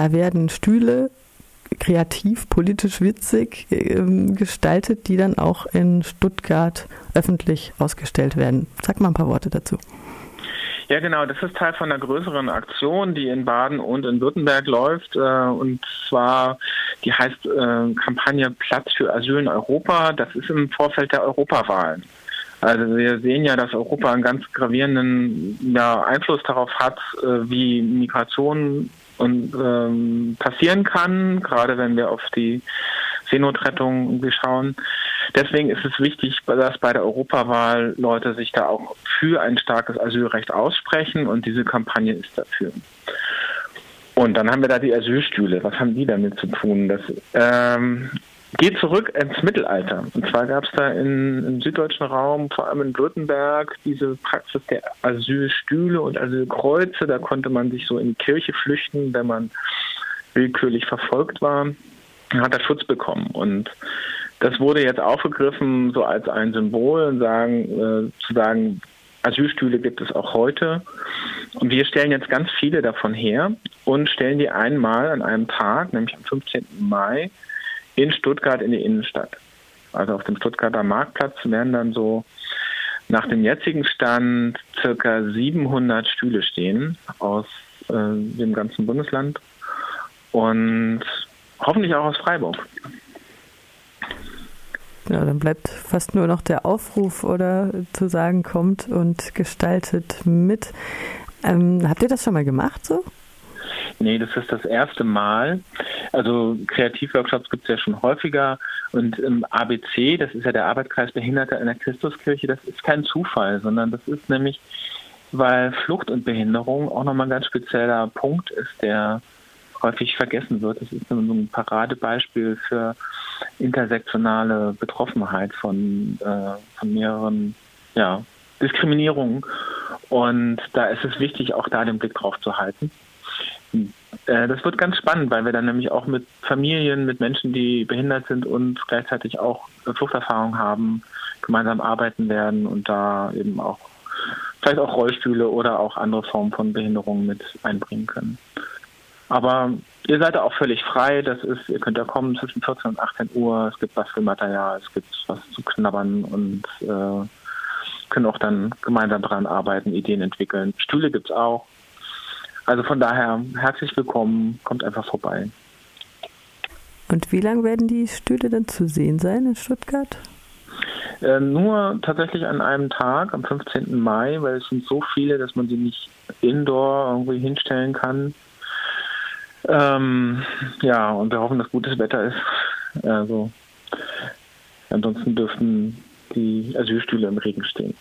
da werden Stühle kreativ, politisch witzig ähm, gestaltet, die dann auch in Stuttgart öffentlich ausgestellt werden. Sag mal ein paar Worte dazu. Ja, genau. Das ist Teil von einer größeren Aktion, die in Baden und in Württemberg läuft. Äh, und zwar, die heißt äh, Kampagne Platz für Asyl in Europa. Das ist im Vorfeld der Europawahlen. Also wir sehen ja, dass Europa einen ganz gravierenden ja, Einfluss darauf hat, äh, wie Migration und, ähm, passieren kann, gerade wenn wir auf die Seenotrettung schauen. Deswegen ist es wichtig, dass bei der Europawahl Leute sich da auch für ein starkes Asylrecht aussprechen und diese Kampagne ist dafür. Und dann haben wir da die Asylstühle. Was haben die damit zu tun? Das ähm, geht zurück ins Mittelalter. Und zwar gab es da in, im süddeutschen Raum, vor allem in Württemberg, diese Praxis der Asylstühle und Asylkreuze. Da konnte man sich so in die Kirche flüchten, wenn man willkürlich verfolgt war. Dann hat er Schutz bekommen. Und das wurde jetzt aufgegriffen so als ein Symbol und sagen, äh, zu sagen, Asylstühle gibt es auch heute. Und wir stellen jetzt ganz viele davon her und stellen die einmal an einem Tag, nämlich am 15. Mai, in Stuttgart in die Innenstadt. Also auf dem Stuttgarter Marktplatz werden dann so nach dem jetzigen Stand circa 700 Stühle stehen aus äh, dem ganzen Bundesland und hoffentlich auch aus Freiburg. Ja, dann bleibt fast nur noch der Aufruf oder zu sagen, kommt und gestaltet mit. Ähm, habt ihr das schon mal gemacht so? Nee, das ist das erste Mal. Also Kreativworkshops gibt es ja schon häufiger. Und im ABC, das ist ja der Arbeitskreis Behinderte in der Christuskirche, das ist kein Zufall, sondern das ist nämlich, weil Flucht und Behinderung auch nochmal ein ganz spezieller Punkt ist, der häufig vergessen wird. Das ist so ein Paradebeispiel für intersektionale Betroffenheit von, äh, von mehreren ja, Diskriminierungen. Und da ist es wichtig, auch da den Blick drauf zu halten. Äh, das wird ganz spannend, weil wir dann nämlich auch mit Familien, mit Menschen, die behindert sind und gleichzeitig auch Fluchterfahrung haben, gemeinsam arbeiten werden und da eben auch vielleicht auch Rollstühle oder auch andere Formen von Behinderungen mit einbringen können. Aber ihr seid da auch völlig frei. Das ist, ihr könnt ja kommen zwischen 14 und 18 Uhr. Es gibt was für Material, es gibt was zu knabbern und äh, können auch dann gemeinsam daran arbeiten, Ideen entwickeln. Stühle gibt's auch. Also von daher herzlich willkommen, kommt einfach vorbei. Und wie lange werden die Stühle dann zu sehen sein in Stuttgart? Äh, nur tatsächlich an einem Tag, am 15. Mai, weil es sind so viele, dass man sie nicht indoor irgendwie hinstellen kann. Ähm, ja, und wir hoffen, dass gutes Wetter ist. Also, ansonsten dürften die Asylstühle im Regen stehen.